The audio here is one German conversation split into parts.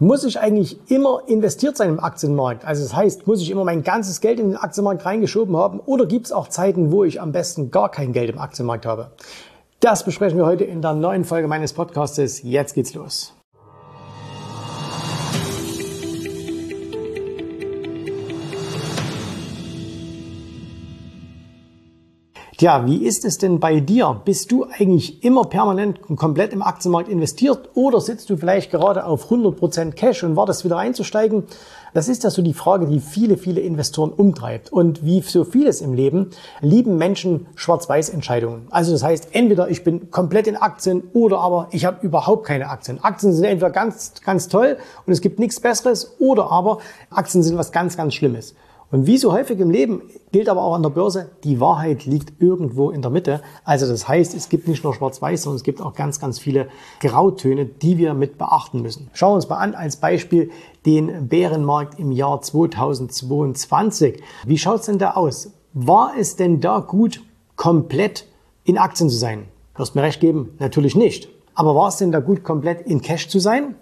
Muss ich eigentlich immer investiert sein im Aktienmarkt? Also das heißt, muss ich immer mein ganzes Geld in den Aktienmarkt reingeschoben haben oder gibt es auch Zeiten, wo ich am besten gar kein Geld im Aktienmarkt habe? Das besprechen wir heute in der neuen Folge meines Podcastes. Jetzt geht's los. Tja, wie ist es denn bei dir? Bist du eigentlich immer permanent und komplett im Aktienmarkt investiert oder sitzt du vielleicht gerade auf 100% Cash und wartest wieder einzusteigen? Das ist ja so die Frage, die viele, viele Investoren umtreibt. Und wie so vieles im Leben lieben Menschen Schwarz-Weiß-Entscheidungen. Also das heißt, entweder ich bin komplett in Aktien oder aber ich habe überhaupt keine Aktien. Aktien sind entweder ganz, ganz toll und es gibt nichts Besseres oder aber Aktien sind was ganz, ganz Schlimmes. Und wie so häufig im Leben gilt aber auch an der Börse, die Wahrheit liegt irgendwo in der Mitte. Also das heißt, es gibt nicht nur Schwarz-Weiß, sondern es gibt auch ganz, ganz viele Grautöne, die wir mit beachten müssen. Schauen wir uns mal an als Beispiel den Bärenmarkt im Jahr 2022. Wie schaut's denn da aus? War es denn da gut, komplett in Aktien zu sein? Du wirst mir recht geben, natürlich nicht. Aber war es denn da gut, komplett in Cash zu sein?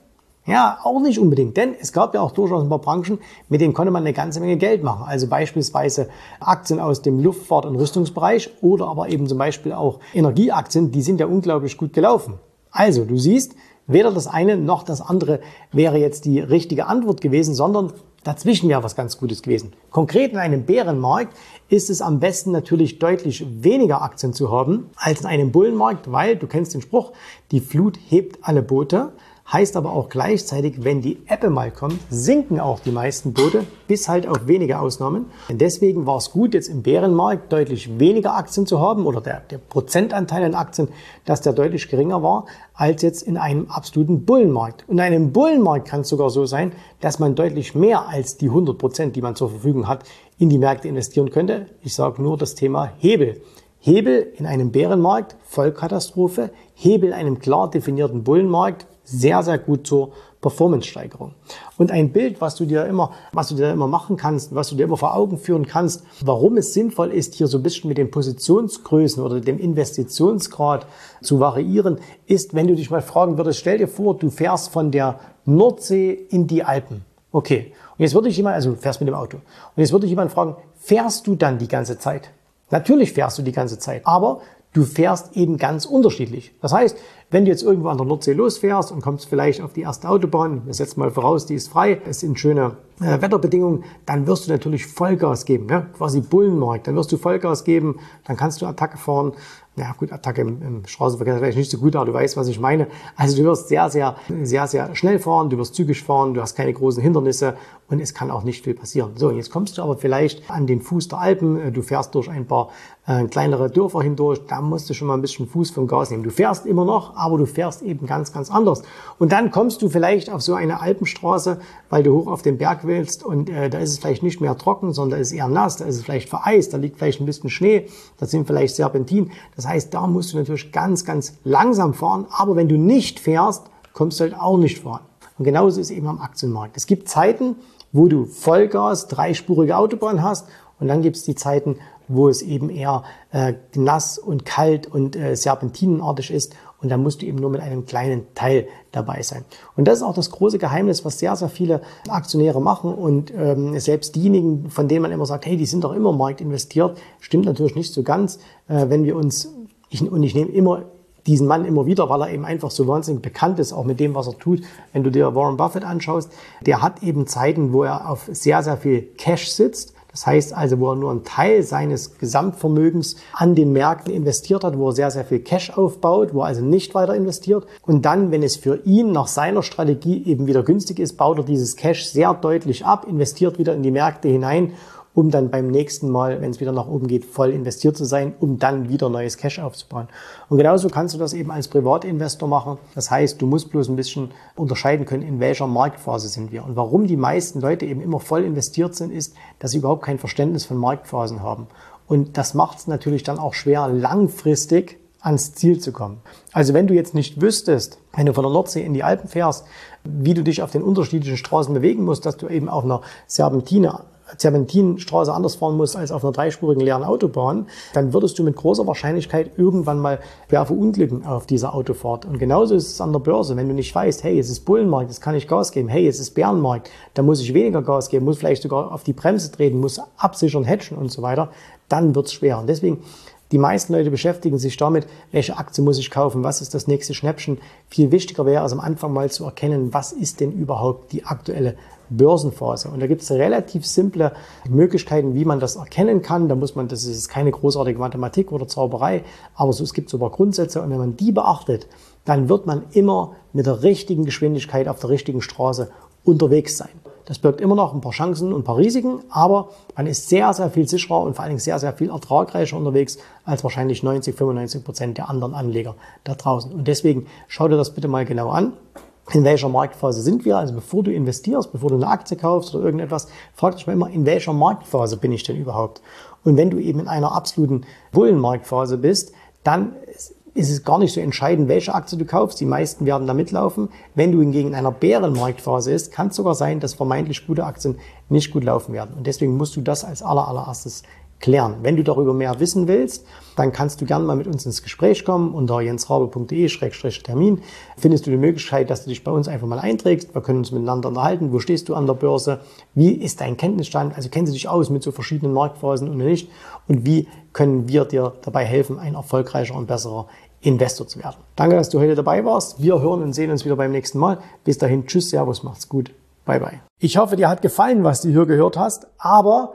Ja, auch nicht unbedingt, denn es gab ja auch durchaus ein paar Branchen, mit denen konnte man eine ganze Menge Geld machen. Also beispielsweise Aktien aus dem Luftfahrt- und Rüstungsbereich oder aber eben zum Beispiel auch Energieaktien, die sind ja unglaublich gut gelaufen. Also, du siehst, weder das eine noch das andere wäre jetzt die richtige Antwort gewesen, sondern dazwischen wäre was ganz Gutes gewesen. Konkret in einem Bärenmarkt ist es am besten natürlich deutlich weniger Aktien zu haben als in einem Bullenmarkt, weil du kennst den Spruch, die Flut hebt alle Boote. Heißt aber auch gleichzeitig, wenn die Ebbe mal kommt, sinken auch die meisten Boote, bis halt auf wenige Ausnahmen. Und deswegen war es gut, jetzt im Bärenmarkt deutlich weniger Aktien zu haben oder der, der Prozentanteil an Aktien, dass der deutlich geringer war, als jetzt in einem absoluten Bullenmarkt. Und in einem Bullenmarkt kann es sogar so sein, dass man deutlich mehr als die 100 Prozent, die man zur Verfügung hat, in die Märkte investieren könnte. Ich sage nur das Thema Hebel. Hebel in einem Bärenmarkt, Vollkatastrophe. Hebel in einem klar definierten Bullenmarkt, sehr, sehr gut zur Performance-Steigerung. Und ein Bild, was du dir immer, was du dir immer machen kannst, was du dir immer vor Augen führen kannst, warum es sinnvoll ist, hier so ein bisschen mit den Positionsgrößen oder dem Investitionsgrad zu variieren, ist, wenn du dich mal fragen würdest, stell dir vor, du fährst von der Nordsee in die Alpen. Okay. Und jetzt würde ich jemand, also fährst mit dem Auto. Und jetzt würde ich jemand fragen, fährst du dann die ganze Zeit? Natürlich fährst du die ganze Zeit, aber du fährst eben ganz unterschiedlich. Das heißt, wenn du jetzt irgendwo an der Nordsee losfährst und kommst vielleicht auf die erste Autobahn, wir setzen mal voraus, die ist frei, es sind schöne äh, Wetterbedingungen, dann wirst du natürlich Vollgas geben, ne? quasi Bullenmarkt. Dann wirst du Vollgas geben, dann kannst du Attacke fahren. Ja gut, Attacke im, im Straßenverkehr ist vielleicht nicht so gut, aber du weißt, was ich meine. Also du wirst sehr, sehr, sehr, sehr schnell fahren, du wirst zügig fahren, du hast keine großen Hindernisse und es kann auch nicht viel passieren. So, jetzt kommst du aber vielleicht an den Fuß der Alpen, du fährst durch ein paar äh, kleinere Dörfer hindurch, da musst du schon mal ein bisschen Fuß vom Gas nehmen. Du fährst immer noch, aber du fährst eben ganz, ganz anders. Und dann kommst du vielleicht auf so eine Alpenstraße, weil du hoch auf den Berg willst und äh, da ist es vielleicht nicht mehr trocken, sondern da ist eher nass, da ist es vielleicht vereist, da liegt vielleicht ein bisschen Schnee, da sind vielleicht Serpentin. Das heißt, da musst du natürlich ganz, ganz langsam fahren, aber wenn du nicht fährst, kommst du halt auch nicht voran. Und genauso ist es eben am Aktienmarkt. Es gibt Zeiten, wo du Vollgas, dreispurige Autobahn hast und dann gibt es die Zeiten, wo es eben eher äh, nass und kalt und äh, serpentinenartig ist. Und da musst du eben nur mit einem kleinen Teil dabei sein. Und das ist auch das große Geheimnis, was sehr, sehr viele Aktionäre machen. Und ähm, selbst diejenigen, von denen man immer sagt, hey, die sind doch immer marktinvestiert, stimmt natürlich nicht so ganz. Äh, wenn wir uns, ich, und ich nehme immer diesen Mann immer wieder, weil er eben einfach so wahnsinnig bekannt ist, auch mit dem, was er tut. Wenn du dir Warren Buffett anschaust, der hat eben Zeiten, wo er auf sehr, sehr viel Cash sitzt das heißt also, wo er nur einen Teil seines Gesamtvermögens an den Märkten investiert hat, wo er sehr, sehr viel Cash aufbaut, wo er also nicht weiter investiert. Und dann, wenn es für ihn nach seiner Strategie eben wieder günstig ist, baut er dieses Cash sehr deutlich ab, investiert wieder in die Märkte hinein um dann beim nächsten Mal, wenn es wieder nach oben geht, voll investiert zu sein, um dann wieder neues Cash aufzubauen. Und genauso kannst du das eben als Privatinvestor machen. Das heißt, du musst bloß ein bisschen unterscheiden können, in welcher Marktphase sind wir. Und warum die meisten Leute eben immer voll investiert sind, ist, dass sie überhaupt kein Verständnis von Marktphasen haben. Und das macht es natürlich dann auch schwer, langfristig ans Ziel zu kommen. Also wenn du jetzt nicht wüsstest, wenn du von der Nordsee in die Alpen fährst, wie du dich auf den unterschiedlichen Straßen bewegen musst, dass du eben auf einer Serpentine Serpentinstraße anders fahren musst als auf einer dreispurigen leeren Autobahn, dann würdest du mit großer Wahrscheinlichkeit irgendwann mal schwer verunglücken auf dieser Autofahrt. Und genauso ist es an der Börse. Wenn du nicht weißt, hey, es ist Bullenmarkt, jetzt kann ich Gas geben, hey, es ist Bärenmarkt, da muss ich weniger Gas geben, muss vielleicht sogar auf die Bremse treten, muss absichern, hatchen und so weiter, dann wird's schwer. Und deswegen die meisten Leute beschäftigen sich damit, welche Aktie muss ich kaufen, was ist das nächste Schnäppchen. Viel wichtiger wäre es am Anfang mal zu erkennen, was ist denn überhaupt die aktuelle Börsenphase. Und da gibt es relativ simple Möglichkeiten, wie man das erkennen kann. Da muss man, das ist keine großartige Mathematik oder Zauberei, aber so, es gibt so ein paar Grundsätze. Und wenn man die beachtet, dann wird man immer mit der richtigen Geschwindigkeit auf der richtigen Straße unterwegs sein. Das birgt immer noch ein paar Chancen und ein paar Risiken, aber man ist sehr, sehr viel sicherer und vor allen Dingen sehr, sehr viel ertragreicher unterwegs als wahrscheinlich 90, 95 Prozent der anderen Anleger da draußen. Und deswegen schau dir das bitte mal genau an. In welcher Marktphase sind wir? Also bevor du investierst, bevor du eine Aktie kaufst oder irgendetwas, frag dich mal immer, in welcher Marktphase bin ich denn überhaupt? Und wenn du eben in einer absoluten Bullenmarktphase bist, dann ist es gar nicht so entscheidend, welche Aktie du kaufst. Die meisten werden da mitlaufen. Wenn du hingegen in einer Bärenmarktphase ist, kann es sogar sein, dass vermeintlich gute Aktien nicht gut laufen werden. Und deswegen musst du das als allererstes klären. Wenn du darüber mehr wissen willst, dann kannst du gerne mal mit uns ins Gespräch kommen. Unter jensrabe.de-termin findest du die Möglichkeit, dass du dich bei uns einfach mal einträgst. Wir können uns miteinander unterhalten. Wo stehst du an der Börse? Wie ist dein Kenntnisstand? Also kennen Sie dich aus mit so verschiedenen Marktphasen und nicht? Und wie können wir dir dabei helfen, ein erfolgreicher und besserer Investor zu werden? Danke, dass du heute dabei warst. Wir hören und sehen uns wieder beim nächsten Mal. Bis dahin, tschüss, servus, macht's gut. Bye, bye. Ich hoffe, dir hat gefallen, was du hier gehört hast, aber